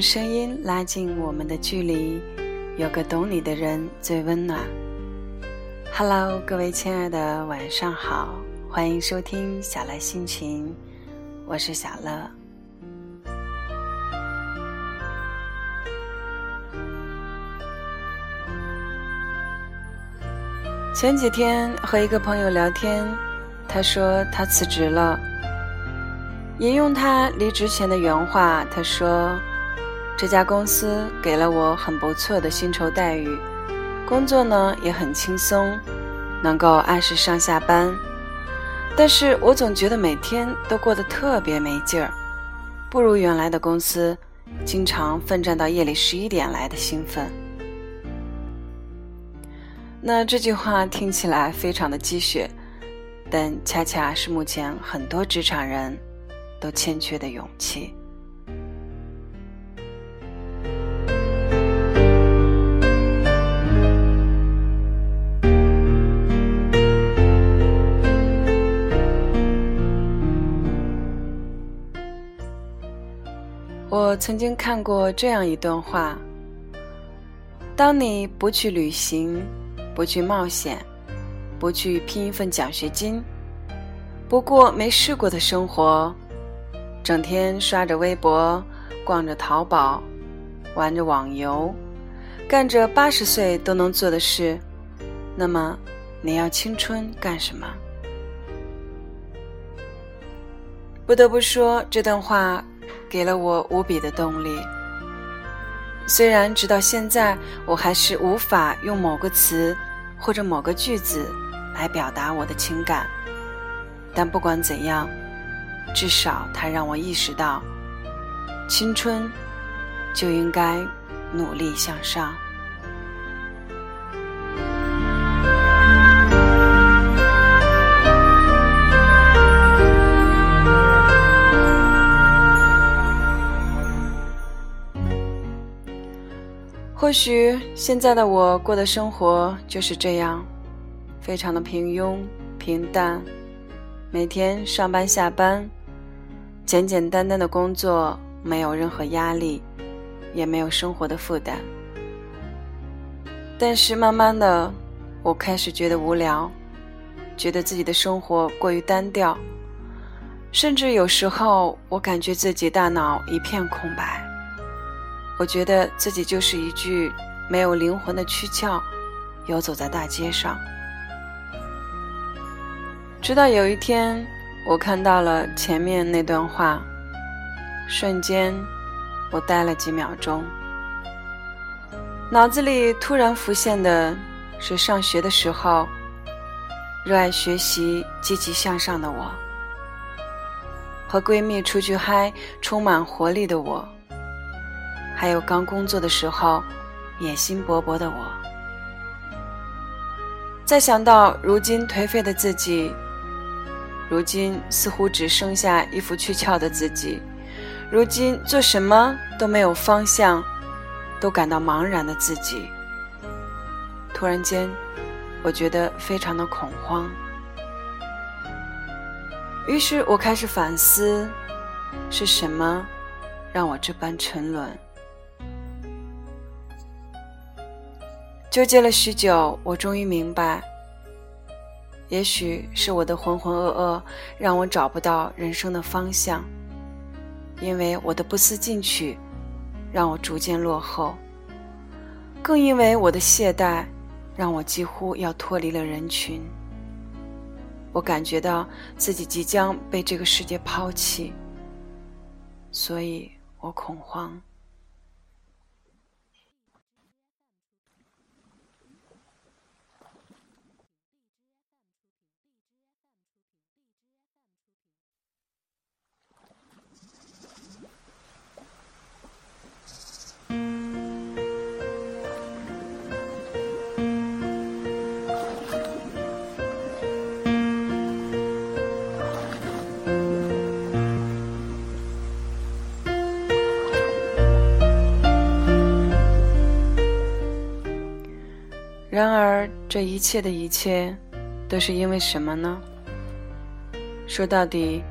声音拉近我们的距离，有个懂你的人最温暖。Hello，各位亲爱的，晚上好，欢迎收听小乐心情，我是小乐。前几天和一个朋友聊天，他说他辞职了。引用他离职前的原话，他说：“这家公司给了我很不错的薪酬待遇，工作呢也很轻松，能够按时上下班。但是我总觉得每天都过得特别没劲儿，不如原来的公司，经常奋战到夜里十一点来的兴奋。”那这句话听起来非常的鸡血，但恰恰是目前很多职场人。都欠缺的勇气。我曾经看过这样一段话：当你不去旅行，不去冒险，不去拼一份奖学金，不过没试过的生活。整天刷着微博，逛着淘宝，玩着网游，干着八十岁都能做的事，那么你要青春干什么？不得不说，这段话给了我无比的动力。虽然直到现在，我还是无法用某个词或者某个句子来表达我的情感，但不管怎样。至少，它让我意识到，青春就应该努力向上。或许现在的我过的生活就是这样，非常的平庸平淡，每天上班下班。简简单单的工作，没有任何压力，也没有生活的负担。但是慢慢的，我开始觉得无聊，觉得自己的生活过于单调，甚至有时候我感觉自己大脑一片空白。我觉得自己就是一具没有灵魂的躯壳，游走在大街上。直到有一天。我看到了前面那段话，瞬间，我呆了几秒钟。脑子里突然浮现的是上学的时候，热爱学习、积极向上的我，和闺蜜出去嗨、充满活力的我，还有刚工作的时候野心勃勃的我。再想到如今颓废的自己。如今似乎只剩下一副躯壳的自己，如今做什么都没有方向，都感到茫然的自己。突然间，我觉得非常的恐慌。于是我开始反思，是什么让我这般沉沦？纠结了许久，我终于明白。也许是我的浑浑噩噩让我找不到人生的方向，因为我的不思进取让我逐渐落后，更因为我的懈怠让我几乎要脱离了人群。我感觉到自己即将被这个世界抛弃，所以我恐慌。然而，这一切的一切，都是因为什么呢？说到底，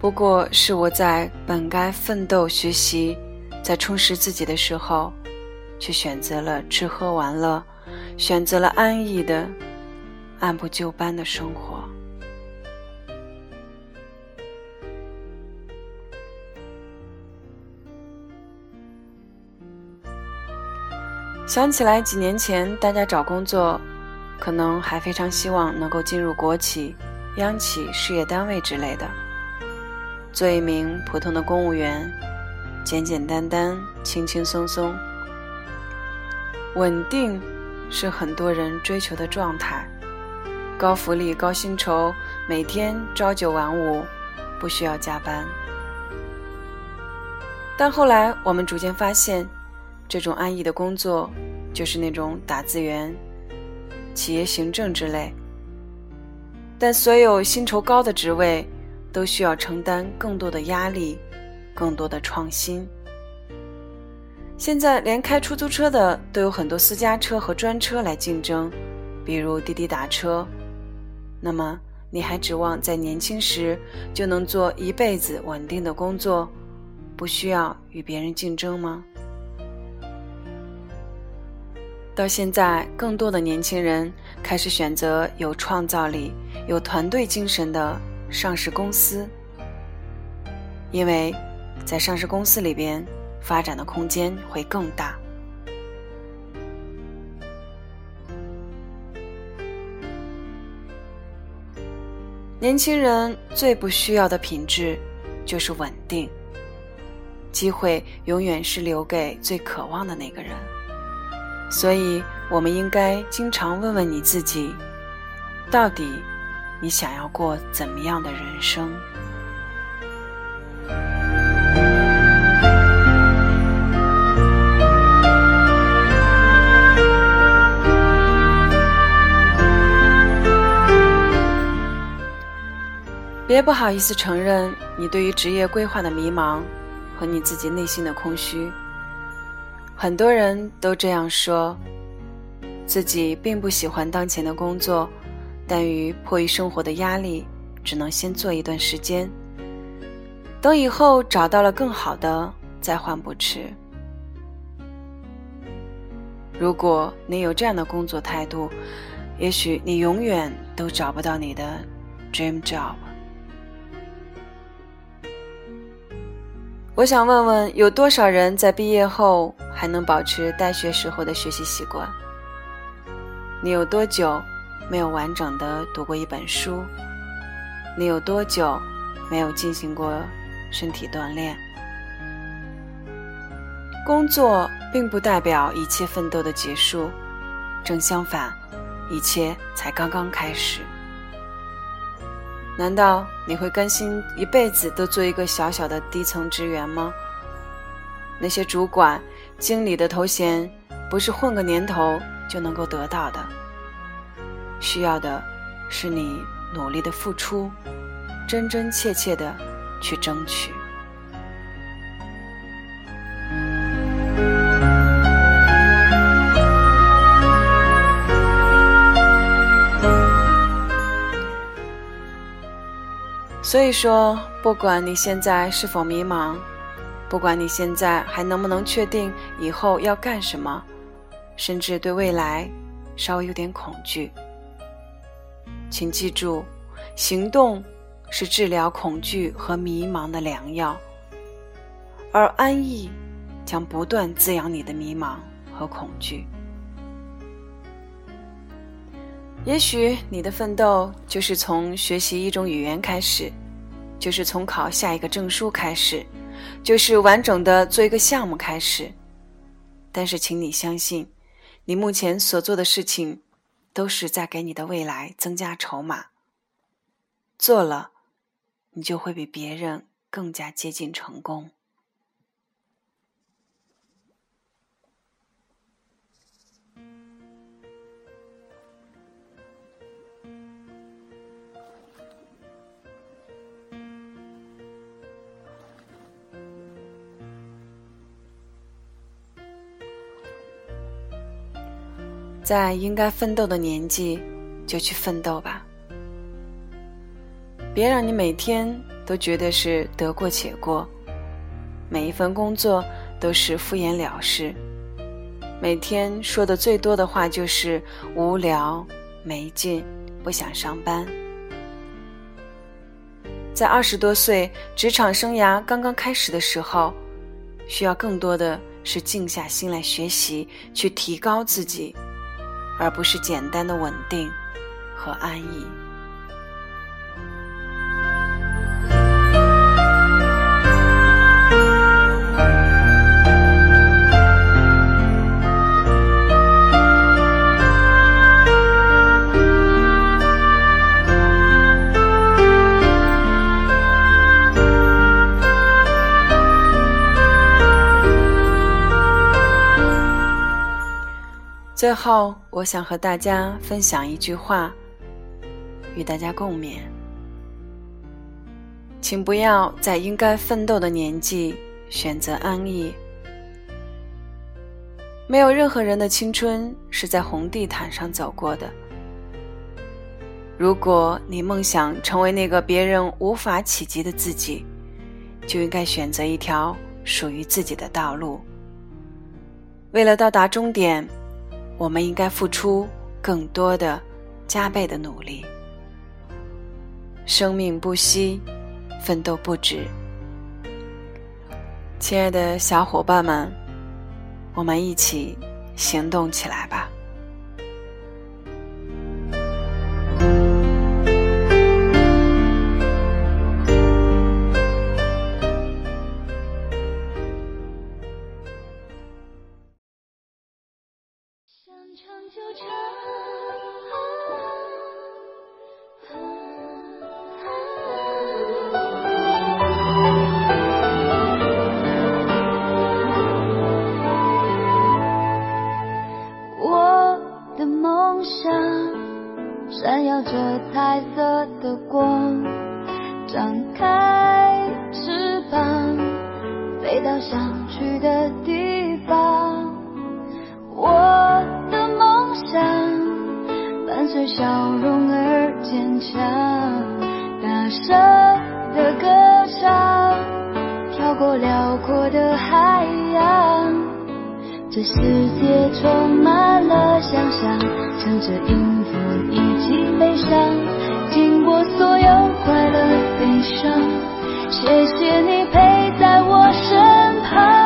不过是我在本该奋斗学习、在充实自己的时候，却选择了吃喝玩乐，选择了安逸的、按部就班的生活。想起来几年前，大家找工作，可能还非常希望能够进入国企、央企、事业单位之类的，做一名普通的公务员，简简单单、轻轻松松。稳定是很多人追求的状态，高福利、高薪酬，每天朝九晚五，不需要加班。但后来我们逐渐发现。这种安逸的工作，就是那种打字员、企业行政之类。但所有薪酬高的职位，都需要承担更多的压力，更多的创新。现在连开出租车的都有很多私家车和专车来竞争，比如滴滴打车。那么，你还指望在年轻时就能做一辈子稳定的工作，不需要与别人竞争吗？到现在，更多的年轻人开始选择有创造力、有团队精神的上市公司，因为在上市公司里边，发展的空间会更大。年轻人最不需要的品质就是稳定，机会永远是留给最渴望的那个人。所以，我们应该经常问问你自己：到底你想要过怎么样的人生？别不好意思承认你对于职业规划的迷茫和你自己内心的空虚。很多人都这样说，自己并不喜欢当前的工作，但于迫于生活的压力，只能先做一段时间，等以后找到了更好的再换不迟。如果你有这样的工作态度，也许你永远都找不到你的 dream job。我想问问，有多少人在毕业后还能保持大学时候的学习习惯？你有多久没有完整的读过一本书？你有多久没有进行过身体锻炼？工作并不代表一切奋斗的结束，正相反，一切才刚刚开始。难道你会甘心一辈子都做一个小小的低层职员吗？那些主管、经理的头衔，不是混个年头就能够得到的。需要的，是你努力的付出，真真切切的去争取。所以说，不管你现在是否迷茫，不管你现在还能不能确定以后要干什么，甚至对未来稍微有点恐惧，请记住，行动是治疗恐惧和迷茫的良药，而安逸将不断滋养你的迷茫和恐惧。也许你的奋斗就是从学习一种语言开始，就是从考下一个证书开始，就是完整的做一个项目开始。但是，请你相信，你目前所做的事情，都是在给你的未来增加筹码。做了，你就会比别人更加接近成功。在应该奋斗的年纪，就去奋斗吧。别让你每天都觉得是得过且过。每一份工作都是敷衍了事，每天说的最多的话就是无聊、没劲、不想上班。在二十多岁、职场生涯刚刚开始的时候，需要更多的是静下心来学习，去提高自己，而不是简单的稳定和安逸。最后，我想和大家分享一句话，与大家共勉：请不要在应该奋斗的年纪选择安逸。没有任何人的青春是在红地毯上走过的。如果你梦想成为那个别人无法企及的自己，就应该选择一条属于自己的道路。为了到达终点。我们应该付出更多的、加倍的努力。生命不息，奋斗不止。亲爱的小伙伴们，我们一起行动起来吧！想唱就唱啊笑容而坚强，大声的歌唱，跳过辽阔的海洋。这世界充满了想象，乘着音符一起飞翔，经过所有快乐悲伤。谢谢你陪在我身旁。